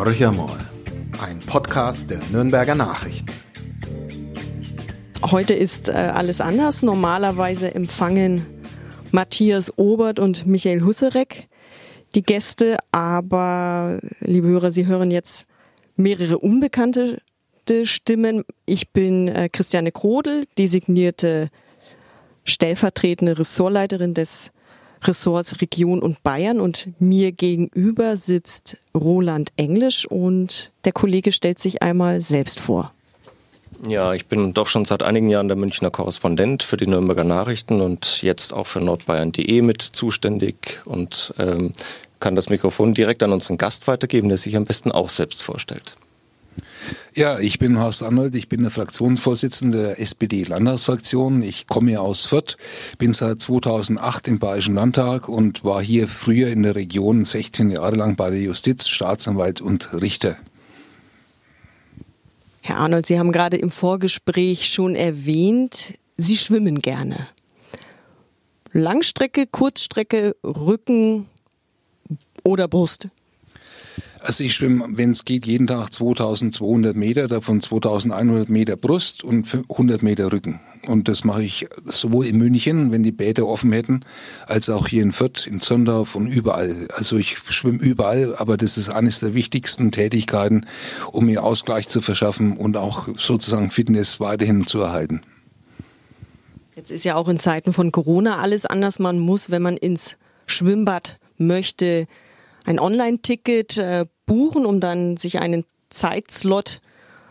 Horcher mal, ein Podcast der Nürnberger Nachrichten. Heute ist äh, alles anders. Normalerweise empfangen Matthias Obert und Michael Husserek die Gäste, aber liebe Hörer, Sie hören jetzt mehrere unbekannte Stimmen. Ich bin äh, Christiane Krodel, designierte stellvertretende Ressortleiterin des Ressorts Region und Bayern und mir gegenüber sitzt Roland Englisch und der Kollege stellt sich einmal selbst vor. Ja, ich bin doch schon seit einigen Jahren der Münchner Korrespondent für die Nürnberger Nachrichten und jetzt auch für nordbayern.de mit zuständig und ähm, kann das Mikrofon direkt an unseren Gast weitergeben, der sich am besten auch selbst vorstellt. Ja, ich bin Horst Arnold, ich bin der Fraktionsvorsitzende der SPD-Landtagsfraktion. Ich komme aus Fürth, bin seit 2008 im Bayerischen Landtag und war hier früher in der Region 16 Jahre lang bei der Justiz, Staatsanwalt und Richter. Herr Arnold, Sie haben gerade im Vorgespräch schon erwähnt, Sie schwimmen gerne. Langstrecke, Kurzstrecke, Rücken oder Brust? Also ich schwimme, wenn es geht, jeden Tag 2200 Meter, davon 2100 Meter Brust und 100 Meter Rücken. Und das mache ich sowohl in München, wenn die Bäder offen hätten, als auch hier in Fürth, in Zondorf und überall. Also ich schwimme überall, aber das ist eines der wichtigsten Tätigkeiten, um mir Ausgleich zu verschaffen und auch sozusagen Fitness weiterhin zu erhalten. Jetzt ist ja auch in Zeiten von Corona alles anders. Man muss, wenn man ins Schwimmbad möchte, ein Online-Ticket äh, buchen, um dann sich einen Zeitslot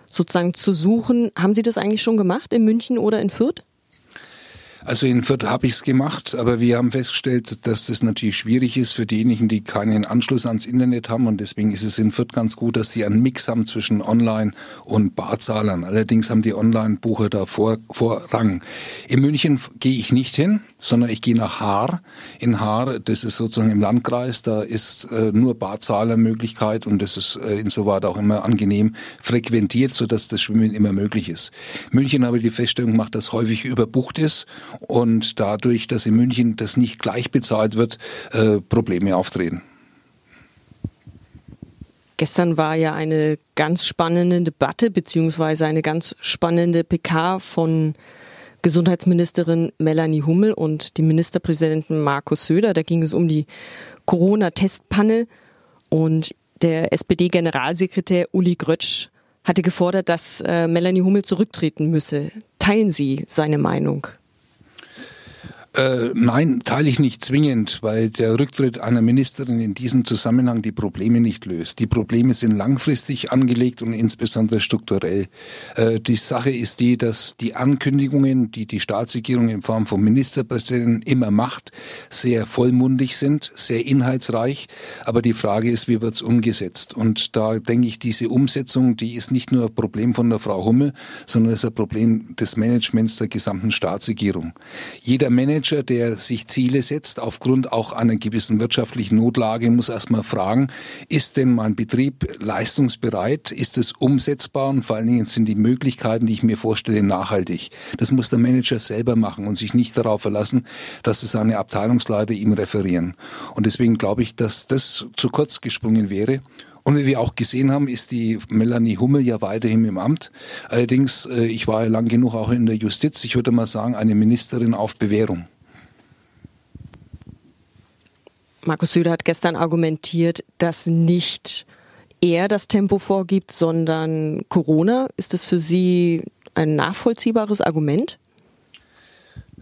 sozusagen zu suchen. Haben Sie das eigentlich schon gemacht in München oder in Fürth? Also in Fürth habe ich es gemacht, aber wir haben festgestellt, dass das natürlich schwierig ist für diejenigen, die keinen Anschluss ans Internet haben und deswegen ist es in Fürth ganz gut, dass sie einen Mix haben zwischen Online und Barzahlern. Allerdings haben die Online-Bucher da vor, Vorrang. In München gehe ich nicht hin, sondern ich gehe nach Haar. In Haar, das ist sozusagen im Landkreis, da ist äh, nur Barzahlermöglichkeit und das ist äh, insoweit auch immer angenehm frequentiert, sodass das Schwimmen immer möglich ist. München habe ich die Feststellung gemacht, dass häufig überbucht ist und dadurch, dass in München das nicht gleich bezahlt wird, äh, Probleme auftreten. Gestern war ja eine ganz spannende Debatte beziehungsweise eine ganz spannende PK von Gesundheitsministerin Melanie Hummel und dem Ministerpräsidenten Markus Söder. Da ging es um die Corona-Testpanne und der SPD-Generalsekretär Uli Grötsch hatte gefordert, dass äh, Melanie Hummel zurücktreten müsse. Teilen Sie seine Meinung? Äh, nein, teile ich nicht zwingend, weil der Rücktritt einer Ministerin in diesem Zusammenhang die Probleme nicht löst. Die Probleme sind langfristig angelegt und insbesondere strukturell. Äh, die Sache ist die, dass die Ankündigungen, die die Staatsregierung in Form von Ministerpräsidenten immer macht, sehr vollmundig sind, sehr inhaltsreich. Aber die Frage ist, wie wird es umgesetzt? Und da denke ich, diese Umsetzung, die ist nicht nur ein Problem von der Frau Hummel, sondern ist ein Problem des Managements der gesamten Staatsregierung. Jeder Manager Manager, der sich Ziele setzt, aufgrund auch einer gewissen wirtschaftlichen Notlage, muss erstmal fragen, ist denn mein Betrieb leistungsbereit? Ist es umsetzbar? Und vor allen Dingen sind die Möglichkeiten, die ich mir vorstelle, nachhaltig. Das muss der Manager selber machen und sich nicht darauf verlassen, dass es seine Abteilungsleiter ihm referieren. Und deswegen glaube ich, dass das zu kurz gesprungen wäre. Und wie wir auch gesehen haben, ist die Melanie Hummel ja weiterhin im Amt. Allerdings, äh, ich war ja lang genug auch in der Justiz. Ich würde mal sagen, eine Ministerin auf Bewährung. Markus Söder hat gestern argumentiert, dass nicht er das Tempo vorgibt, sondern Corona. Ist das für Sie ein nachvollziehbares Argument?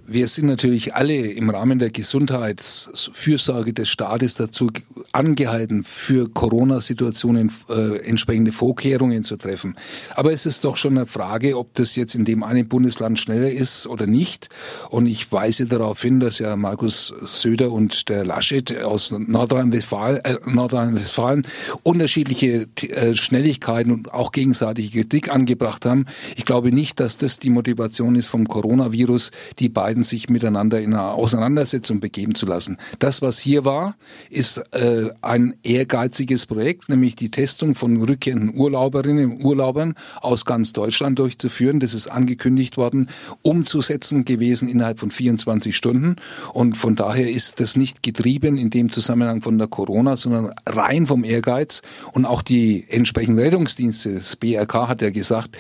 Wir sind natürlich alle im Rahmen der Gesundheitsfürsorge des Staates dazu angehalten, für Corona-Situationen äh, entsprechende Vorkehrungen zu treffen. Aber es ist doch schon eine Frage, ob das jetzt in dem einen Bundesland schneller ist oder nicht. Und ich weise darauf hin, dass ja Markus Söder und der Laschet aus Nordrhein-Westfalen äh, Nordrhein unterschiedliche äh, Schnelligkeiten und auch gegenseitige Kritik angebracht haben. Ich glaube nicht, dass das die Motivation ist vom Coronavirus, die beiden entscheiden, sich miteinander in eine Auseinandersetzung begeben zu lassen. Das, was hier war, ist äh, ein ehrgeiziges Projekt, nämlich die Testung von rückkehrenden Urlauberinnen und Urlaubern aus ganz Deutschland durchzuführen. Das ist angekündigt worden, umzusetzen gewesen innerhalb von 24 Stunden. Und von daher ist das nicht getrieben in dem Zusammenhang von der Corona, sondern rein vom Ehrgeiz. Und auch die entsprechenden Rettungsdienste, das BRK hat ja gesagt,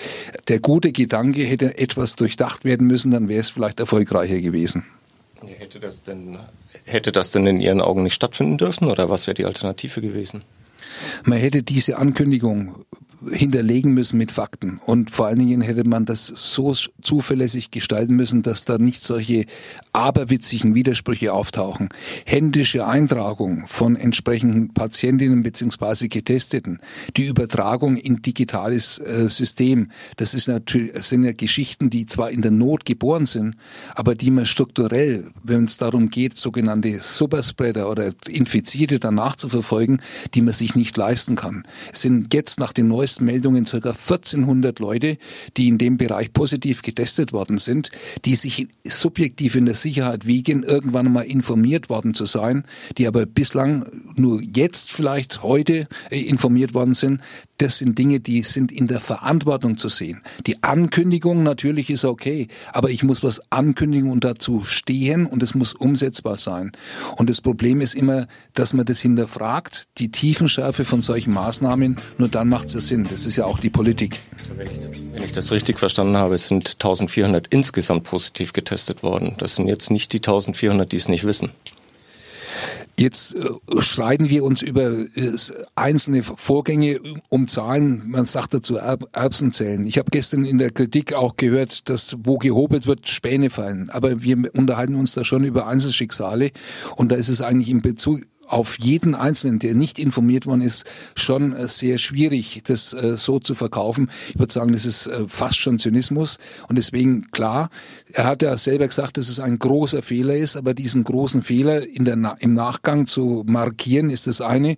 der gute Gedanke hätte etwas durchdacht werden müssen, dann wäre es vielleicht erfolgreicher gewesen. Hätte das denn, hätte das denn in Ihren Augen nicht stattfinden dürfen oder was wäre die Alternative gewesen? Man hätte diese Ankündigung hinterlegen müssen mit Fakten. Und vor allen Dingen hätte man das so zuverlässig gestalten müssen, dass da nicht solche aberwitzigen Widersprüche auftauchen. Händische Eintragung von entsprechenden Patientinnen beziehungsweise Getesteten, die Übertragung in digitales äh, System, das ist natürlich, das sind ja Geschichten, die zwar in der Not geboren sind, aber die man strukturell, wenn es darum geht, sogenannte Superspreader oder Infizierte danach zu verfolgen, die man sich nicht leisten kann. Es sind jetzt nach den neuesten neuesten Meldungen ca. 1400 Leute, die in dem Bereich positiv getestet worden sind, die sich subjektiv in der Sicherheit wiegen, irgendwann mal informiert worden zu sein, die aber bislang nur jetzt vielleicht heute äh, informiert worden sind, das sind Dinge, die sind in der Verantwortung zu sehen. Die Ankündigung natürlich ist okay, aber ich muss was ankündigen und dazu stehen und es muss umsetzbar sein. Und das Problem ist immer, dass man das hinterfragt, die Tiefenschärfe von solchen Maßnahmen, nur dann macht es Sinn. Das ist ja auch die Politik. Wenn ich das richtig verstanden habe, sind 1400 insgesamt positiv getestet worden. Das sind jetzt nicht die 1400, die es nicht wissen. Jetzt äh, schreiten wir uns über äh, einzelne Vorgänge um Zahlen, man sagt dazu Erbsenzellen. Ich habe gestern in der Kritik auch gehört, dass wo gehobelt wird, Späne fallen. Aber wir unterhalten uns da schon über Einzelschicksale und da ist es eigentlich in Bezug auf jeden Einzelnen, der nicht informiert worden ist, schon äh, sehr schwierig, das äh, so zu verkaufen. Ich würde sagen, das ist fast schon Zynismus. Und deswegen, klar, er hat ja selber gesagt, dass es ein großer Fehler ist, aber diesen großen Fehler in der, im Nachgang zu markieren, ist das eine.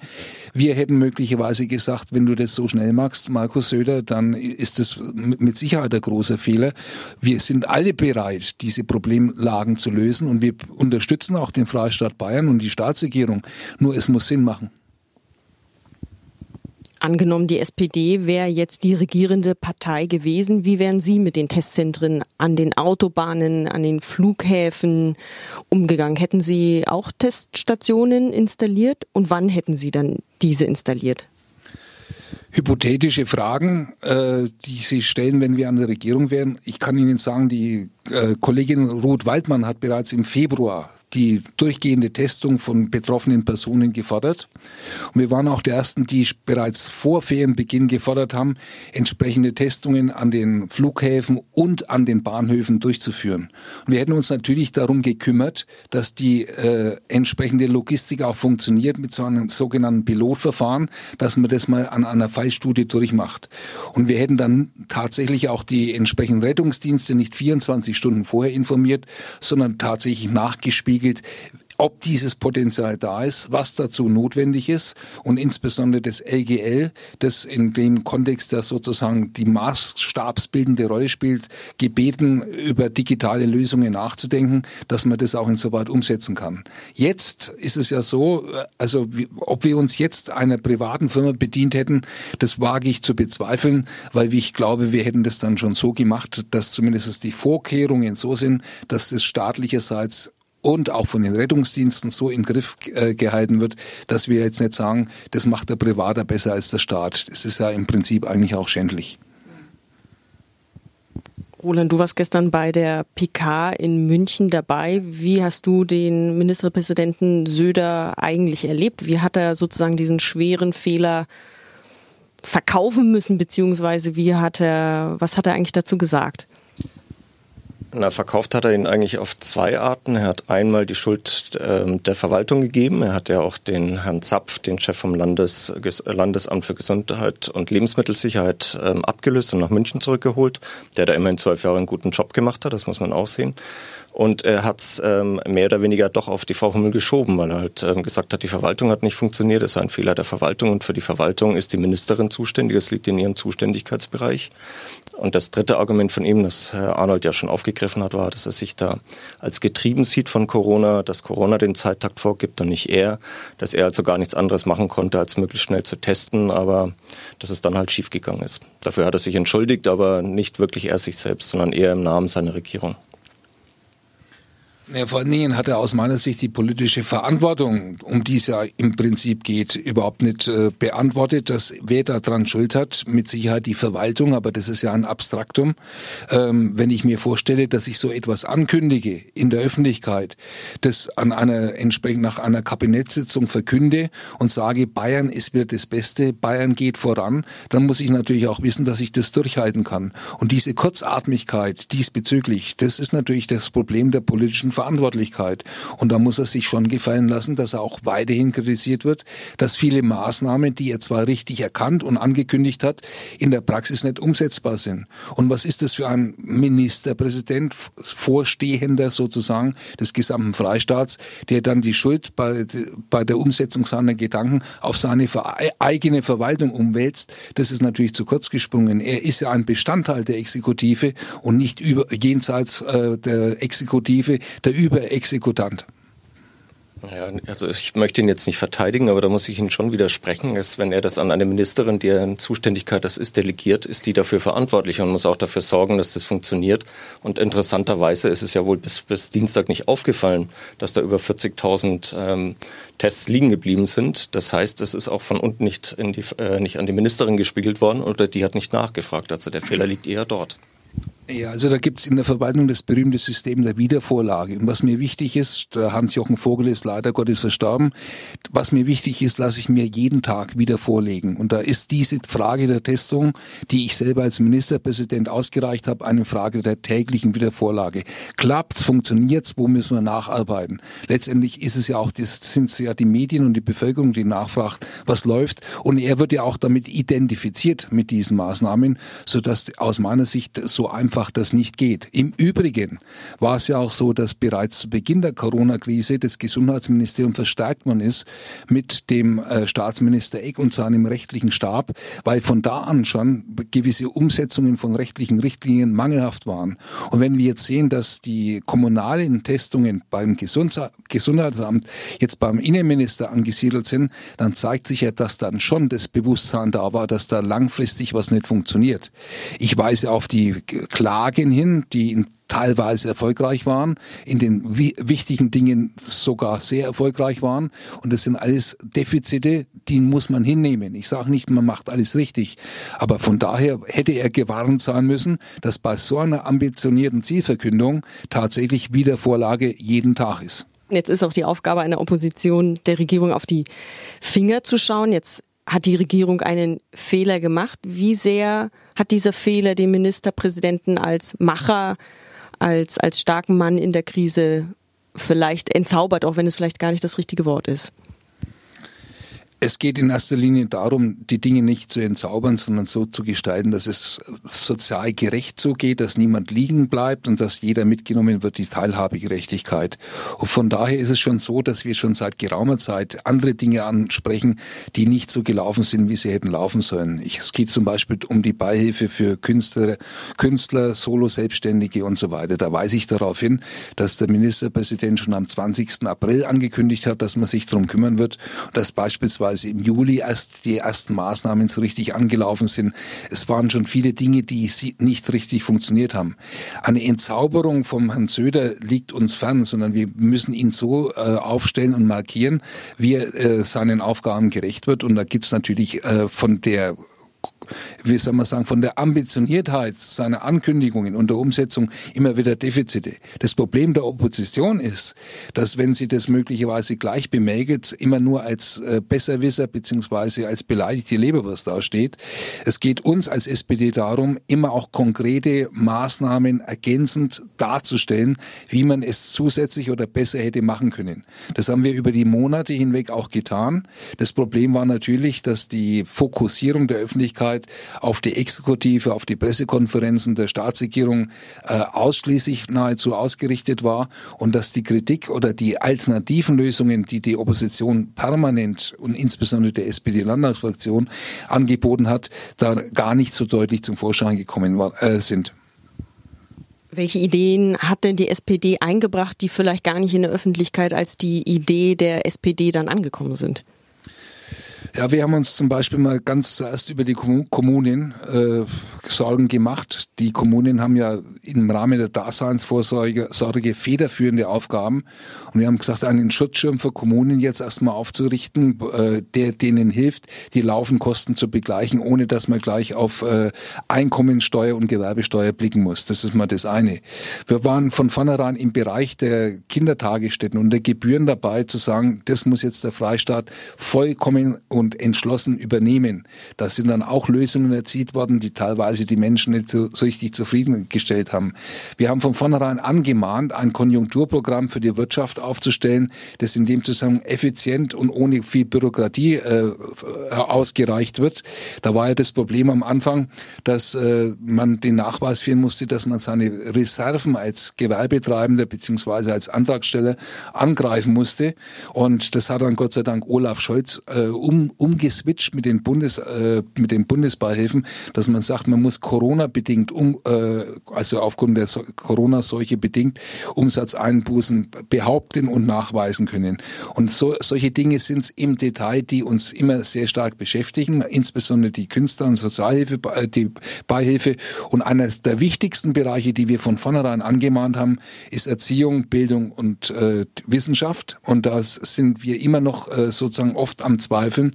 Wir hätten möglicherweise gesagt, wenn du das so schnell machst, Markus Söder, dann ist das mit Sicherheit ein großer Fehler. Wir sind alle bereit, diese Problemlagen zu lösen und wir unterstützen auch den Freistaat Bayern und die Staatsregierung nur es muss Sinn machen. Angenommen, die SPD wäre jetzt die regierende Partei gewesen, wie wären Sie mit den Testzentren an den Autobahnen, an den Flughäfen umgegangen? Hätten Sie auch Teststationen installiert und wann hätten Sie dann diese installiert? Hypothetische Fragen, äh, die Sie stellen, wenn wir an der Regierung wären. Ich kann Ihnen sagen, die äh, Kollegin Ruth Waldmann hat bereits im Februar die durchgehende Testung von betroffenen Personen gefordert. Und wir waren auch die Ersten, die bereits vor Ferienbeginn gefordert haben, entsprechende Testungen an den Flughäfen und an den Bahnhöfen durchzuführen. Und wir hätten uns natürlich darum gekümmert, dass die äh, entsprechende Logistik auch funktioniert mit so einem sogenannten Pilotverfahren, dass man das mal an einer Fallstudie durchmacht. Und wir hätten dann tatsächlich auch die entsprechenden Rettungsdienste nicht 24 Stunden vorher informiert, sondern tatsächlich nachgespiegelt, ob dieses Potenzial da ist, was dazu notwendig ist und insbesondere das LGL, das in dem Kontext, der sozusagen die maßstabsbildende Rolle spielt, gebeten, über digitale Lösungen nachzudenken, dass man das auch insoweit umsetzen kann. Jetzt ist es ja so, also ob wir uns jetzt einer privaten Firma bedient hätten, das wage ich zu bezweifeln, weil ich glaube, wir hätten das dann schon so gemacht, dass zumindest die Vorkehrungen so sind, dass es staatlicherseits und auch von den Rettungsdiensten so im Griff äh, gehalten wird, dass wir jetzt nicht sagen, das macht der Privater besser als der Staat. Das ist ja im Prinzip eigentlich auch schändlich. Roland, du warst gestern bei der PK in München dabei. Wie hast du den Ministerpräsidenten Söder eigentlich erlebt? Wie hat er sozusagen diesen schweren Fehler verkaufen müssen, beziehungsweise wie hat er, was hat er eigentlich dazu gesagt? Na, verkauft hat er ihn eigentlich auf zwei Arten. Er hat einmal die Schuld äh, der Verwaltung gegeben. Er hat ja auch den Herrn Zapf, den Chef vom Landes, Landesamt für Gesundheit und Lebensmittelsicherheit, äh, abgelöst und nach München zurückgeholt, der da immerhin zwölf Jahre einen guten Job gemacht hat. Das muss man auch sehen. Und er hat es ähm, mehr oder weniger doch auf die Frau Hummel geschoben, weil er halt ähm, gesagt hat, die Verwaltung hat nicht funktioniert, es sei ein Fehler der Verwaltung und für die Verwaltung ist die Ministerin zuständig, es liegt in ihrem Zuständigkeitsbereich. Und das dritte Argument von ihm, das Herr Arnold ja schon aufgegriffen hat, war, dass er sich da als getrieben sieht von Corona, dass Corona den Zeittakt vorgibt und nicht er, dass er also gar nichts anderes machen konnte, als möglichst schnell zu testen, aber dass es dann halt schiefgegangen ist. Dafür hat er sich entschuldigt, aber nicht wirklich er sich selbst, sondern eher im Namen seiner Regierung. Ja, vor allen Dingen hat er aus meiner Sicht die politische Verantwortung, um die es ja im Prinzip geht, überhaupt nicht äh, beantwortet. Dass wer daran schuld hat, mit Sicherheit die Verwaltung, aber das ist ja ein Abstraktum. Ähm, wenn ich mir vorstelle, dass ich so etwas ankündige in der Öffentlichkeit, das an einer entsprechend nach einer Kabinettssitzung verkünde und sage, Bayern ist wieder das Beste, Bayern geht voran, dann muss ich natürlich auch wissen, dass ich das durchhalten kann. Und diese Kurzatmigkeit diesbezüglich, das ist natürlich das Problem der politischen Verantwortlichkeit. Und da muss er sich schon gefallen lassen, dass er auch weiterhin kritisiert wird, dass viele Maßnahmen, die er zwar richtig erkannt und angekündigt hat, in der Praxis nicht umsetzbar sind. Und was ist das für ein Ministerpräsident, Vorstehender sozusagen des gesamten Freistaats, der dann die Schuld bei, bei der Umsetzung seiner Gedanken auf seine eigene Verwaltung umwälzt? Das ist natürlich zu kurz gesprungen. Er ist ja ein Bestandteil der Exekutive und nicht über, jenseits äh, der Exekutive der Überexekutant. Ja, also ich möchte ihn jetzt nicht verteidigen, aber da muss ich ihn schon widersprechen. Ist, wenn er das an eine Ministerin, deren Zuständigkeit das ist, delegiert, ist die dafür verantwortlich und muss auch dafür sorgen, dass das funktioniert. Und interessanterweise ist es ja wohl bis, bis Dienstag nicht aufgefallen, dass da über 40.000 ähm, Tests liegen geblieben sind. Das heißt, es ist auch von unten nicht, die, äh, nicht an die Ministerin gespiegelt worden oder die hat nicht nachgefragt. Also der Fehler liegt eher dort. Ja, also da gibt's in der Verwaltung das berühmte System der Wiedervorlage. Und was mir wichtig ist, der Hans-Jochen Vogel ist leider Gottes verstorben, was mir wichtig ist, lasse ich mir jeden Tag wieder vorlegen. Und da ist diese Frage der Testung, die ich selber als Ministerpräsident ausgereicht habe, eine Frage der täglichen Wiedervorlage. Klappt's, funktioniert's, wo müssen wir nacharbeiten? Letztendlich ist es ja auch, das sind ja die Medien und die Bevölkerung, die nachfragt, was läuft. Und er wird ja auch damit identifiziert mit diesen Maßnahmen, sodass aus meiner Sicht so einfach einfach das nicht geht. Im Übrigen war es ja auch so, dass bereits zu Beginn der Corona-Krise das Gesundheitsministerium verstärkt worden ist mit dem äh, Staatsminister Eck und seinem rechtlichen Stab, weil von da an schon gewisse Umsetzungen von rechtlichen Richtlinien mangelhaft waren. Und wenn wir jetzt sehen, dass die kommunalen Testungen beim Gesundheitsamt jetzt beim Innenminister angesiedelt sind, dann zeigt sich ja, dass dann schon das Bewusstsein da war, dass da langfristig was nicht funktioniert. Ich weise auf die Klagen hin, die teilweise erfolgreich waren, in den wichtigen Dingen sogar sehr erfolgreich waren. Und das sind alles Defizite, die muss man hinnehmen. Ich sage nicht, man macht alles richtig. Aber von daher hätte er gewarnt sein müssen, dass bei so einer ambitionierten Zielverkündung tatsächlich Wiedervorlage jeden Tag ist. Jetzt ist auch die Aufgabe einer Opposition, der Regierung auf die Finger zu schauen. Jetzt hat die Regierung einen Fehler gemacht. Wie sehr hat dieser Fehler den Ministerpräsidenten als Macher, als, als starken Mann in der Krise vielleicht entzaubert, auch wenn es vielleicht gar nicht das richtige Wort ist? Es geht in erster Linie darum, die Dinge nicht zu entzaubern, sondern so zu gestalten, dass es sozial gerecht zugeht, dass niemand liegen bleibt und dass jeder mitgenommen wird, die Teilhabegerechtigkeit. Und von daher ist es schon so, dass wir schon seit geraumer Zeit andere Dinge ansprechen, die nicht so gelaufen sind, wie sie hätten laufen sollen. Es geht zum Beispiel um die Beihilfe für Künstler, Künstler, Solo-Selbstständige und so weiter. Da weise ich darauf hin, dass der Ministerpräsident schon am 20. April angekündigt hat, dass man sich darum kümmern wird, dass beispielsweise beziehungsweise im Juli erst die ersten Maßnahmen so richtig angelaufen sind. Es waren schon viele Dinge, die nicht richtig funktioniert haben. Eine Entzauberung vom Herrn Söder liegt uns fern, sondern wir müssen ihn so äh, aufstellen und markieren, wie er äh, seinen Aufgaben gerecht wird. Und da gibt's natürlich äh, von der wie soll man sagen, von der Ambitioniertheit seiner Ankündigungen und der Umsetzung immer wieder Defizite. Das Problem der Opposition ist, dass wenn sie das möglicherweise gleich bemägelt, immer nur als äh, Besserwisser beziehungsweise als beleidigte Leberwurst dasteht. Es geht uns als SPD darum, immer auch konkrete Maßnahmen ergänzend darzustellen, wie man es zusätzlich oder besser hätte machen können. Das haben wir über die Monate hinweg auch getan. Das Problem war natürlich, dass die Fokussierung der Öffentlichkeit Zeit auf die Exekutive, auf die Pressekonferenzen der Staatsregierung äh, ausschließlich nahezu ausgerichtet war und dass die Kritik oder die alternativen Lösungen, die die Opposition permanent und insbesondere der SPD-Landtagsfraktion angeboten hat, da gar nicht so deutlich zum Vorschein gekommen war, äh, sind. Welche Ideen hat denn die SPD eingebracht, die vielleicht gar nicht in der Öffentlichkeit als die Idee der SPD dann angekommen sind? Ja, wir haben uns zum Beispiel mal ganz zuerst über die Kommunen äh, Sorgen gemacht. Die Kommunen haben ja im Rahmen der Daseinsvorsorge Sorge federführende Aufgaben. Und wir haben gesagt, einen Schutzschirm für Kommunen jetzt erstmal aufzurichten, äh, der denen hilft, die Laufenkosten zu begleichen, ohne dass man gleich auf äh, Einkommensteuer und Gewerbesteuer blicken muss. Das ist mal das eine. Wir waren von vornherein im Bereich der Kindertagesstätten und der Gebühren dabei zu sagen, das muss jetzt der Freistaat vollkommen und entschlossen übernehmen. Da sind dann auch Lösungen erzielt worden, die teilweise die Menschen nicht so, so richtig zufriedengestellt haben. Wir haben von vornherein angemahnt, ein Konjunkturprogramm für die Wirtschaft aufzustellen, das in dem Zusammenhang effizient und ohne viel Bürokratie äh, ausgereicht wird. Da war ja das Problem am Anfang, dass äh, man den Nachweis führen musste, dass man seine Reserven als Gewerbetreibender beziehungsweise als Antragsteller angreifen musste. Und das hat dann Gott sei Dank Olaf Scholz äh, um umgeswitcht mit den Bundes, äh, mit den Bundesbeihilfen, dass man sagt, man muss Corona-bedingt, um, äh, also aufgrund der so Corona-Seuche bedingt, Umsatzeinbußen behaupten und nachweisen können. Und so, solche Dinge sind es im Detail, die uns immer sehr stark beschäftigen, insbesondere die Künstler- und Sozialhilfe, äh, die Beihilfe. Und einer der wichtigsten Bereiche, die wir von vornherein angemahnt haben, ist Erziehung, Bildung und äh, Wissenschaft. Und da sind wir immer noch äh, sozusagen oft am Zweifeln,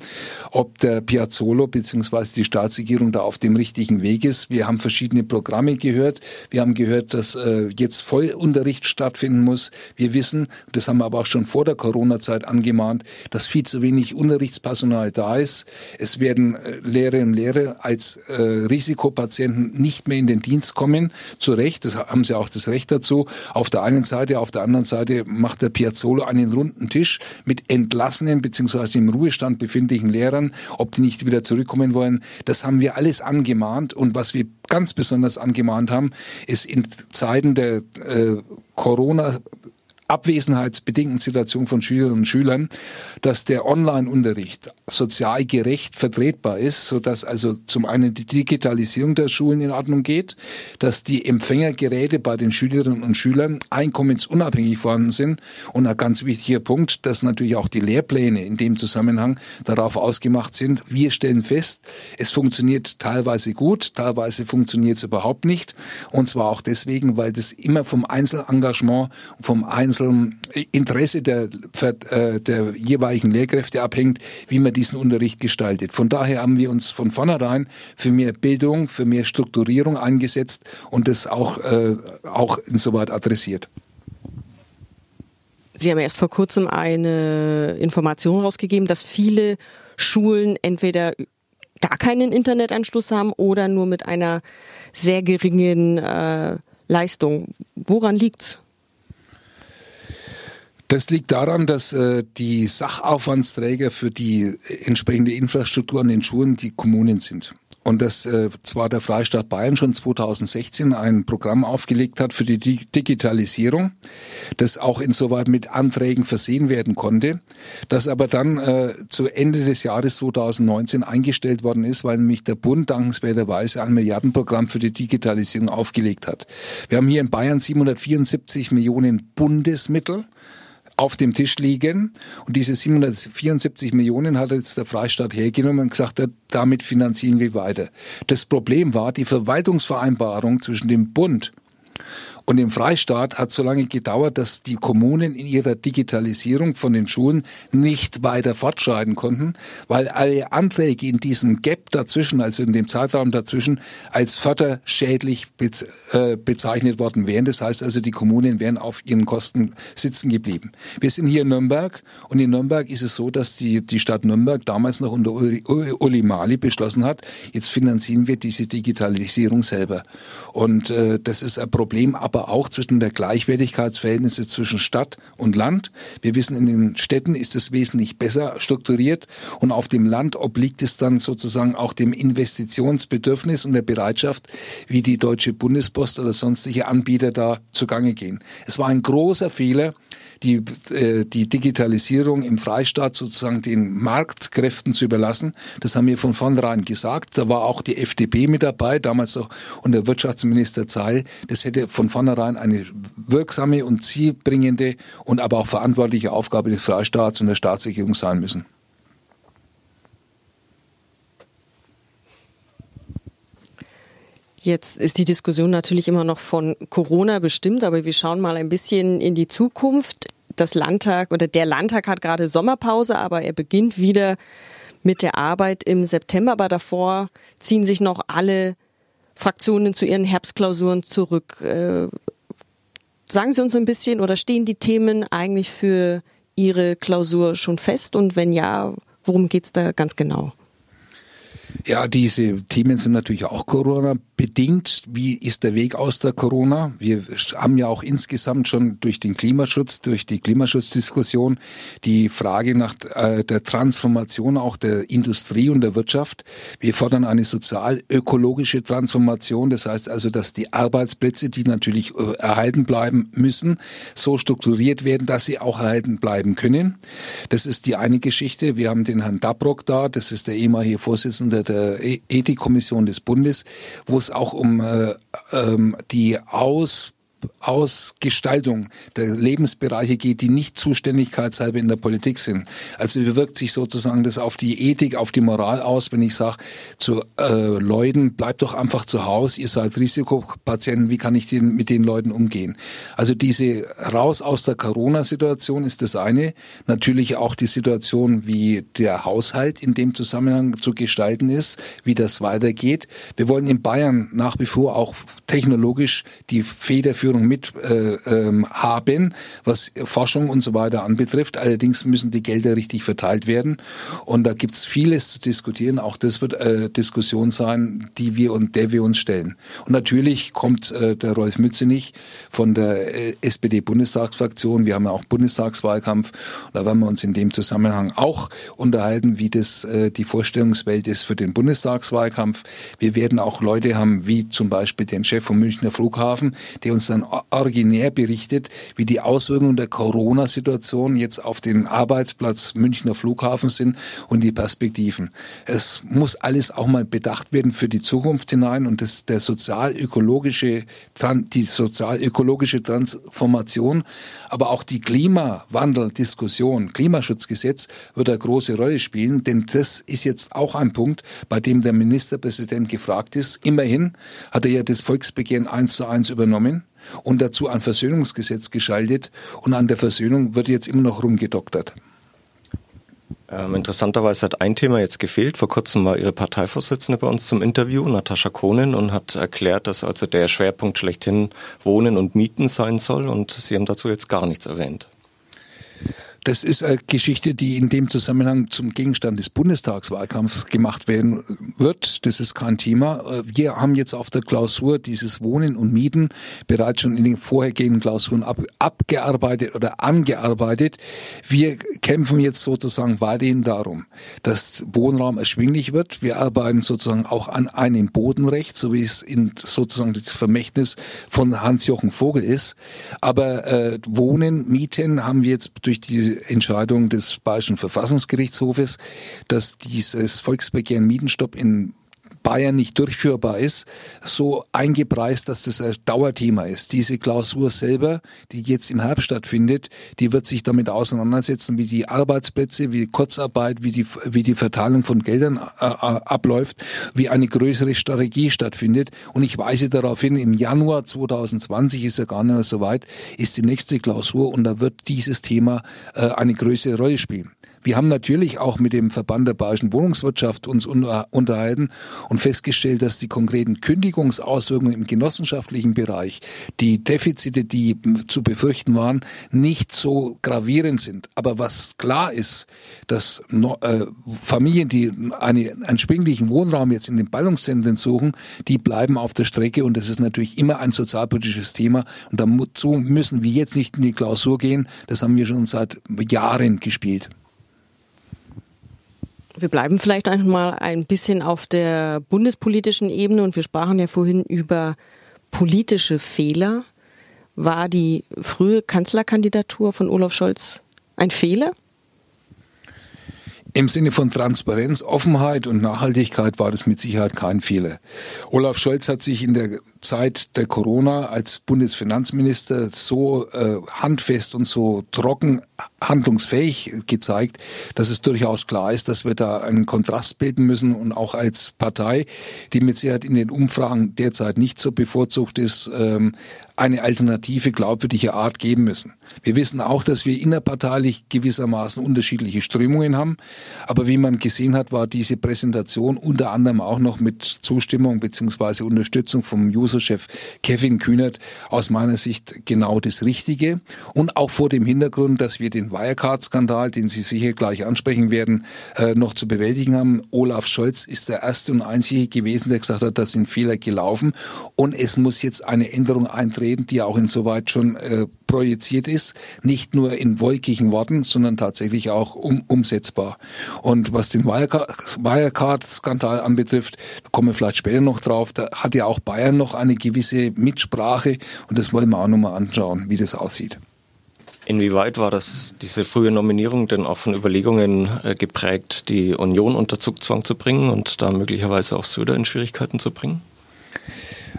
ob der Piazzolo bzw. die Staatsregierung da auf dem richtigen Weg ist. Wir haben verschiedene Programme gehört. Wir haben gehört, dass äh, jetzt Vollunterricht stattfinden muss. Wir wissen, das haben wir aber auch schon vor der Corona-Zeit angemahnt, dass viel zu wenig Unterrichtspersonal da ist. Es werden äh, Lehrerinnen und Lehrer als äh, Risikopatienten nicht mehr in den Dienst kommen. Zu Recht, das haben sie auch das Recht dazu. Auf der einen Seite, auf der anderen Seite macht der Piazzolo einen runden Tisch mit entlassenen bzw. im Ruhestand befindlichen jugendlichen Lehrern, ob die nicht wieder zurückkommen wollen. Das haben wir alles angemahnt. Und was wir ganz besonders angemahnt haben, ist in Zeiten der äh, Corona abwesenheitsbedingten Situation von Schülerinnen und Schülern, dass der Online-Unterricht sozial gerecht vertretbar ist, so dass also zum einen die Digitalisierung der Schulen in Ordnung geht, dass die Empfängergeräte bei den Schülerinnen und Schülern einkommensunabhängig vorhanden sind und ein ganz wichtiger Punkt, dass natürlich auch die Lehrpläne in dem Zusammenhang darauf ausgemacht sind. Wir stellen fest, es funktioniert teilweise gut, teilweise funktioniert es überhaupt nicht und zwar auch deswegen, weil das immer vom Einzelengagement, vom Einzel einzelnen Interesse der, äh, der jeweiligen Lehrkräfte abhängt, wie man diesen Unterricht gestaltet. Von daher haben wir uns von vornherein für mehr Bildung, für mehr Strukturierung eingesetzt und das auch, äh, auch insoweit adressiert. Sie haben erst vor kurzem eine Information rausgegeben, dass viele Schulen entweder gar keinen Internetanschluss haben oder nur mit einer sehr geringen äh, Leistung. Woran liegt's? Das liegt daran, dass äh, die Sachaufwandsträger für die entsprechende Infrastruktur an den Schulen die Kommunen sind. Und dass äh, zwar der Freistaat Bayern schon 2016 ein Programm aufgelegt hat für die Digitalisierung, das auch insoweit mit Anträgen versehen werden konnte, das aber dann äh, zu Ende des Jahres 2019 eingestellt worden ist, weil nämlich der Bund dankenswerterweise ein Milliardenprogramm für die Digitalisierung aufgelegt hat. Wir haben hier in Bayern 774 Millionen Bundesmittel auf dem Tisch liegen. Und diese 774 Millionen hat jetzt der Freistaat hergenommen und gesagt, damit finanzieren wir weiter. Das Problem war, die Verwaltungsvereinbarung zwischen dem Bund und im Freistaat hat so lange gedauert, dass die Kommunen in ihrer Digitalisierung von den Schulen nicht weiter fortschreiten konnten, weil alle Anträge in diesem Gap dazwischen, also in dem Zeitraum dazwischen, als förderschädlich äh, bezeichnet worden wären. Das heißt also, die Kommunen wären auf ihren Kosten sitzen geblieben. Wir sind hier in Nürnberg und in Nürnberg ist es so, dass die, die Stadt Nürnberg damals noch unter Uli, Uli Mali beschlossen hat, jetzt finanzieren wir diese Digitalisierung selber. Und äh, das ist ein Problem, Problem aber auch zwischen der Gleichwertigkeitsverhältnisse zwischen Stadt und Land. Wir wissen, in den Städten ist es wesentlich besser strukturiert und auf dem Land obliegt es dann sozusagen auch dem Investitionsbedürfnis und der Bereitschaft, wie die Deutsche Bundespost oder sonstige Anbieter da zugange gehen. Es war ein großer Fehler, die, äh, die Digitalisierung im Freistaat sozusagen den Marktkräften zu überlassen. Das haben wir von vornherein gesagt. Da war auch die FDP mit dabei, damals auch unter Wirtschaftsminister Zeil. Das hätte von vornherein eine wirksame und zielbringende und aber auch verantwortliche Aufgabe des Freistaats und der Staatsregierung sein müssen. Jetzt ist die Diskussion natürlich immer noch von Corona bestimmt, aber wir schauen mal ein bisschen in die Zukunft. Das Landtag oder der Landtag hat gerade Sommerpause, aber er beginnt wieder mit der Arbeit im September. Aber davor ziehen sich noch alle Fraktionen zu ihren Herbstklausuren zurück. Äh, sagen Sie uns ein bisschen oder stehen die Themen eigentlich für Ihre Klausur schon fest? Und wenn ja, worum geht es da ganz genau? Ja, diese Themen sind natürlich auch Corona-bedingt. Wie ist der Weg aus der Corona? Wir haben ja auch insgesamt schon durch den Klimaschutz, durch die Klimaschutzdiskussion die Frage nach äh, der Transformation auch der Industrie und der Wirtschaft. Wir fordern eine sozial-ökologische Transformation. Das heißt also, dass die Arbeitsplätze, die natürlich äh, erhalten bleiben müssen, so strukturiert werden, dass sie auch erhalten bleiben können. Das ist die eine Geschichte. Wir haben den Herrn Dabrock da. Das ist der ehemalige Vorsitzende der e- Ethikkommission des Bundes, wo es auch um äh, ähm, die Aus Ausgestaltung der Lebensbereiche geht, die nicht zuständigkeitshalber in der Politik sind. Also wirkt sich sozusagen das auf die Ethik, auf die Moral aus, wenn ich sage zu äh, Leuten, bleibt doch einfach zu Hause, ihr seid Risikopatienten, wie kann ich den, mit den Leuten umgehen? Also diese raus aus der Corona-Situation ist das eine. Natürlich auch die Situation, wie der Haushalt in dem Zusammenhang zu gestalten ist, wie das weitergeht. Wir wollen in Bayern nach wie vor auch technologisch die Federführung Führung mit äh, ähm, haben, was Forschung und so weiter anbetrifft. Allerdings müssen die Gelder richtig verteilt werden. Und da gibt's vieles zu diskutieren. Auch das wird äh, Diskussion sein, die wir und der wir uns stellen. Und natürlich kommt äh, der Rolf Mützenich von der äh, SPD-Bundestagsfraktion. Wir haben ja auch Bundestagswahlkampf. Da werden wir uns in dem Zusammenhang auch unterhalten, wie das äh, die Vorstellungswelt ist für den Bundestagswahlkampf. Wir werden auch Leute haben, wie zum Beispiel den Chef vom Münchner Flughafen, der uns dann originär berichtet, wie die Auswirkungen der Corona-Situation jetzt auf den Arbeitsplatz Münchner Flughafen sind und die Perspektiven. Es muss alles auch mal bedacht werden für die Zukunft hinein und das, der sozial-ökologische, die sozial-ökologische Transformation, aber auch die Klimawandel-Diskussion, Klimaschutzgesetz wird eine große Rolle spielen, denn das ist jetzt auch ein Punkt, bei dem der Ministerpräsident gefragt ist. Immerhin hat er ja das Volksbegehren eins zu eins übernommen und dazu ein Versöhnungsgesetz geschaltet und an der Versöhnung wird jetzt immer noch rumgedoktert. Ähm, interessanterweise hat ein Thema jetzt gefehlt. Vor kurzem war Ihre Parteivorsitzende bei uns zum Interview, Natascha Kohnen, und hat erklärt, dass also der Schwerpunkt schlechthin Wohnen und Mieten sein soll. Und Sie haben dazu jetzt gar nichts erwähnt. Das ist eine Geschichte, die in dem Zusammenhang zum Gegenstand des Bundestagswahlkampfs gemacht werden wird. Das ist kein Thema. Wir haben jetzt auf der Klausur dieses Wohnen und Mieten bereits schon in den vorhergehenden Klausuren ab, abgearbeitet oder angearbeitet. Wir kämpfen jetzt sozusagen weiterhin darum, dass Wohnraum erschwinglich wird. Wir arbeiten sozusagen auch an einem Bodenrecht, so wie es in sozusagen das Vermächtnis von Hans-Jochen Vogel ist. Aber äh, Wohnen, Mieten haben wir jetzt durch diese Entscheidung des Bayerischen Verfassungsgerichtshofes, dass dieses Volksbegehren Mietenstopp in Bayern nicht durchführbar ist, so eingepreist, dass das ein Dauerthema ist. Diese Klausur selber, die jetzt im Herbst stattfindet, die wird sich damit auseinandersetzen, wie die Arbeitsplätze, wie die Kurzarbeit, wie die, wie die Verteilung von Geldern äh, äh abläuft, wie eine größere Strategie stattfindet. Und ich weise darauf hin, im Januar 2020 ist ja gar nicht mehr so weit, ist die nächste Klausur und da wird dieses Thema äh, eine größere Rolle spielen. Wir haben natürlich auch mit dem Verband der Bayerischen Wohnungswirtschaft uns unterhalten und festgestellt, dass die konkreten Kündigungsauswirkungen im genossenschaftlichen Bereich, die Defizite, die zu befürchten waren, nicht so gravierend sind. Aber was klar ist, dass äh, Familien, die eine, einen springlichen Wohnraum jetzt in den Ballungszentren suchen, die bleiben auf der Strecke und das ist natürlich immer ein sozialpolitisches Thema und dazu müssen wir jetzt nicht in die Klausur gehen, das haben wir schon seit Jahren gespielt. Wir bleiben vielleicht einmal ein bisschen auf der bundespolitischen Ebene und wir sprachen ja vorhin über politische Fehler. War die frühe Kanzlerkandidatur von Olaf Scholz ein Fehler? Im Sinne von Transparenz, Offenheit und Nachhaltigkeit war das mit Sicherheit kein Fehler. Olaf Scholz hat sich in der Zeit der Corona als Bundesfinanzminister so äh, handfest und so trocken handlungsfähig gezeigt, dass es durchaus klar ist, dass wir da einen Kontrast bilden müssen und auch als Partei, die mit Sicherheit in den Umfragen derzeit nicht so bevorzugt ist, ähm, eine alternative, glaubwürdige Art geben müssen. Wir wissen auch, dass wir innerparteilich gewissermaßen unterschiedliche Strömungen haben. Aber wie man gesehen hat, war diese Präsentation unter anderem auch noch mit Zustimmung beziehungsweise Unterstützung vom Userchef Kevin Kühnert aus meiner Sicht genau das Richtige. Und auch vor dem Hintergrund, dass wir den Wirecard-Skandal, den Sie sicher gleich ansprechen werden, äh, noch zu bewältigen haben. Olaf Scholz ist der erste und einzige gewesen, der gesagt hat, da sind Fehler gelaufen und es muss jetzt eine Änderung eintreten, die auch insoweit schon äh, projiziert ist, nicht nur in wolkigen Worten, sondern tatsächlich auch um, umsetzbar. Und was den Wirecard-Skandal anbetrifft, da kommen wir vielleicht später noch drauf, da hat ja auch Bayern noch eine gewisse Mitsprache und das wollen wir auch nochmal anschauen, wie das aussieht. Inwieweit war das, diese frühe Nominierung denn auch von Überlegungen äh, geprägt, die Union unter Zugzwang zu bringen und da möglicherweise auch Söder in Schwierigkeiten zu bringen?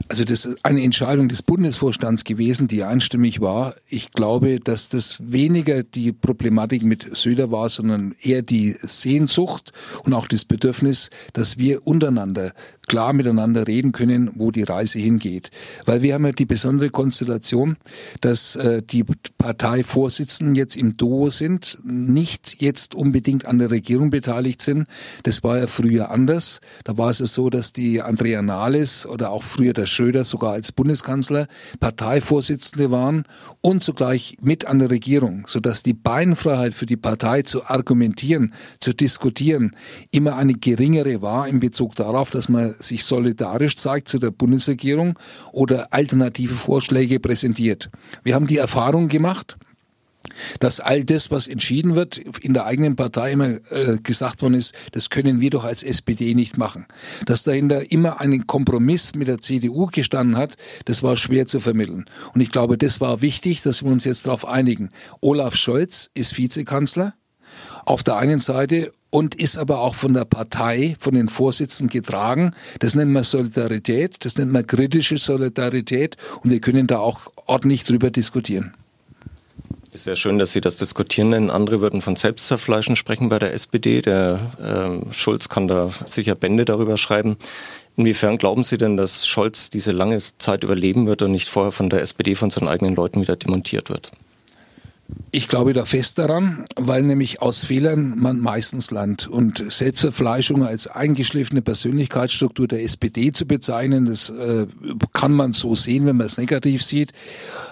Also das ist eine Entscheidung des Bundesvorstands gewesen, die einstimmig war. Ich glaube, dass das weniger die Problematik mit Söder war, sondern eher die Sehnsucht und auch das Bedürfnis, dass wir untereinander klar miteinander reden können, wo die Reise hingeht. Weil wir haben ja die besondere Konstellation, dass äh, die Parteivorsitzenden jetzt im Duo sind, nicht jetzt unbedingt an der Regierung beteiligt sind. Das war ja früher anders. Da war es ja so, dass die Andrea Nahles oder auch früher der Schröder sogar als Bundeskanzler Parteivorsitzende waren und zugleich mit an der Regierung, sodass die Beinfreiheit für die Partei zu argumentieren, zu diskutieren, immer eine geringere war in Bezug darauf, dass man sich solidarisch zeigt zu der Bundesregierung oder alternative Vorschläge präsentiert. Wir haben die Erfahrung gemacht, dass all das, was entschieden wird, in der eigenen Partei immer äh, gesagt worden ist, das können wir doch als SPD nicht machen. Dass dahinter immer ein Kompromiss mit der CDU gestanden hat, das war schwer zu vermitteln. Und ich glaube, das war wichtig, dass wir uns jetzt darauf einigen. Olaf Scholz ist Vizekanzler auf der einen Seite und ist aber auch von der Partei, von den Vorsitzenden getragen. Das nennt man Solidarität, das nennt man kritische Solidarität und wir können da auch ordentlich drüber diskutieren. Ist sehr schön, dass Sie das diskutieren nennen. Andere würden von Selbstzerfleischen sprechen bei der SPD. Der äh, Schulz kann da sicher Bände darüber schreiben. Inwiefern glauben Sie denn, dass Scholz diese lange Zeit überleben wird und nicht vorher von der SPD, von seinen eigenen Leuten wieder demontiert wird? Ich glaube da fest daran, weil nämlich aus Fehlern man meistens lernt. Und Selbstverfleischung als eingeschliffene Persönlichkeitsstruktur der SPD zu bezeichnen, das äh, kann man so sehen, wenn man es negativ sieht.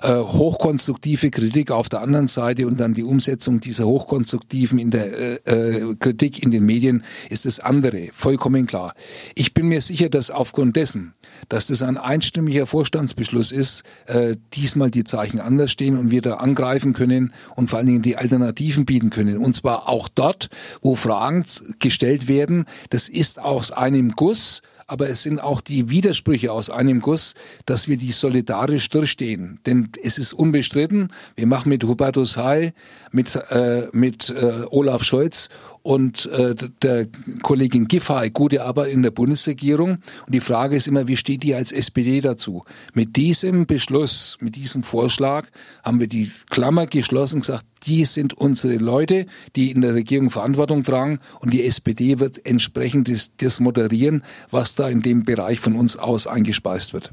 Äh, hochkonstruktive Kritik auf der anderen Seite und dann die Umsetzung dieser hochkonstruktiven in der äh, äh Kritik in den Medien ist das andere, vollkommen klar. Ich bin mir sicher, dass aufgrund dessen, dass das ein einstimmiger Vorstandsbeschluss ist, äh, diesmal die Zeichen anders stehen und wir da angreifen können und vor allen Dingen die Alternativen bieten können. Und zwar auch dort, wo Fragen gestellt werden. Das ist aus einem Guss aber es sind auch die Widersprüche aus einem Guss, dass wir die solidarisch durchstehen. Denn es ist unbestritten, wir machen mit Hubertus Heil, mit, äh, mit äh, Olaf Scholz und äh, der Kollegin Giffey gute Arbeit in der Bundesregierung. Und die Frage ist immer, wie steht die als SPD dazu? Mit diesem Beschluss, mit diesem Vorschlag haben wir die Klammer geschlossen, gesagt, die sind unsere Leute, die in der Regierung Verantwortung tragen und die SPD wird entsprechend das, das moderieren, was da in dem Bereich von uns aus eingespeist wird.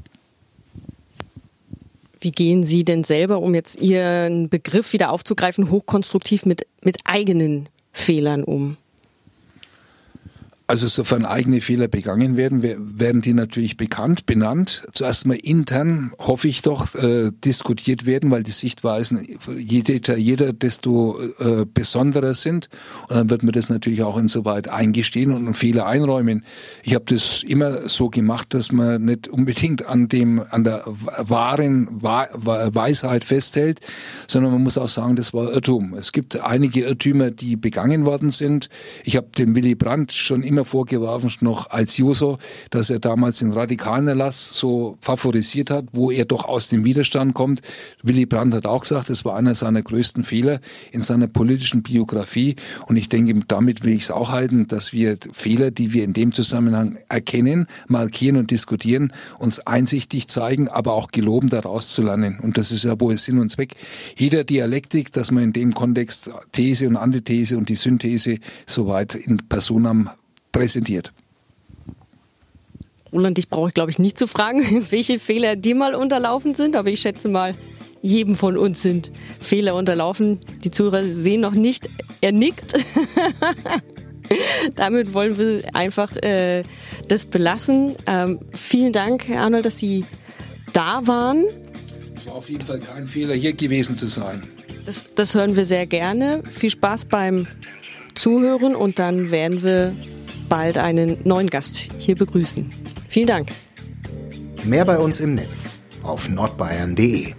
Wie gehen Sie denn selber, um jetzt Ihren Begriff wieder aufzugreifen, hochkonstruktiv mit, mit eigenen Fehlern um? Also sofern eigene Fehler begangen werden, werden die natürlich bekannt, benannt. Zuerst mal intern, hoffe ich doch, äh, diskutiert werden, weil die Sichtweisen jeder, jeder desto äh, besonderer sind. Und dann wird man das natürlich auch insoweit eingestehen und Fehler einräumen. Ich habe das immer so gemacht, dass man nicht unbedingt an dem, an der wahren Weisheit festhält, sondern man muss auch sagen, das war Irrtum. Es gibt einige Irrtümer, die begangen worden sind. Ich habe den Willy Brandt schon immer immer vorgeworfen, noch als Juso, dass er damals den radikalen Erlass so favorisiert hat, wo er doch aus dem Widerstand kommt. Willy Brandt hat auch gesagt, das war einer seiner größten Fehler in seiner politischen Biografie. Und ich denke, damit will ich es auch halten, dass wir Fehler, die wir in dem Zusammenhang erkennen, markieren und diskutieren, uns einsichtig zeigen, aber auch geloben, daraus zu lernen. Und das ist ja wohl Sinn und Zweck jeder Dialektik, dass man in dem Kontext These und Antithese und die Synthese soweit in Personam präsentiert. Roland, dich brauche ich glaube ich nicht zu fragen, welche Fehler dir mal unterlaufen sind, aber ich schätze mal, jedem von uns sind Fehler unterlaufen. Die Zuhörer sehen noch nicht, er nickt. Damit wollen wir einfach äh, das belassen. Ähm, vielen Dank, Herr Arnold, dass Sie da waren. Es war auf jeden Fall kein Fehler, hier gewesen zu sein. Das, das hören wir sehr gerne. Viel Spaß beim Zuhören und dann werden wir bald einen neuen Gast hier begrüßen. Vielen Dank. Mehr bei uns im Netz auf nordbayern.de.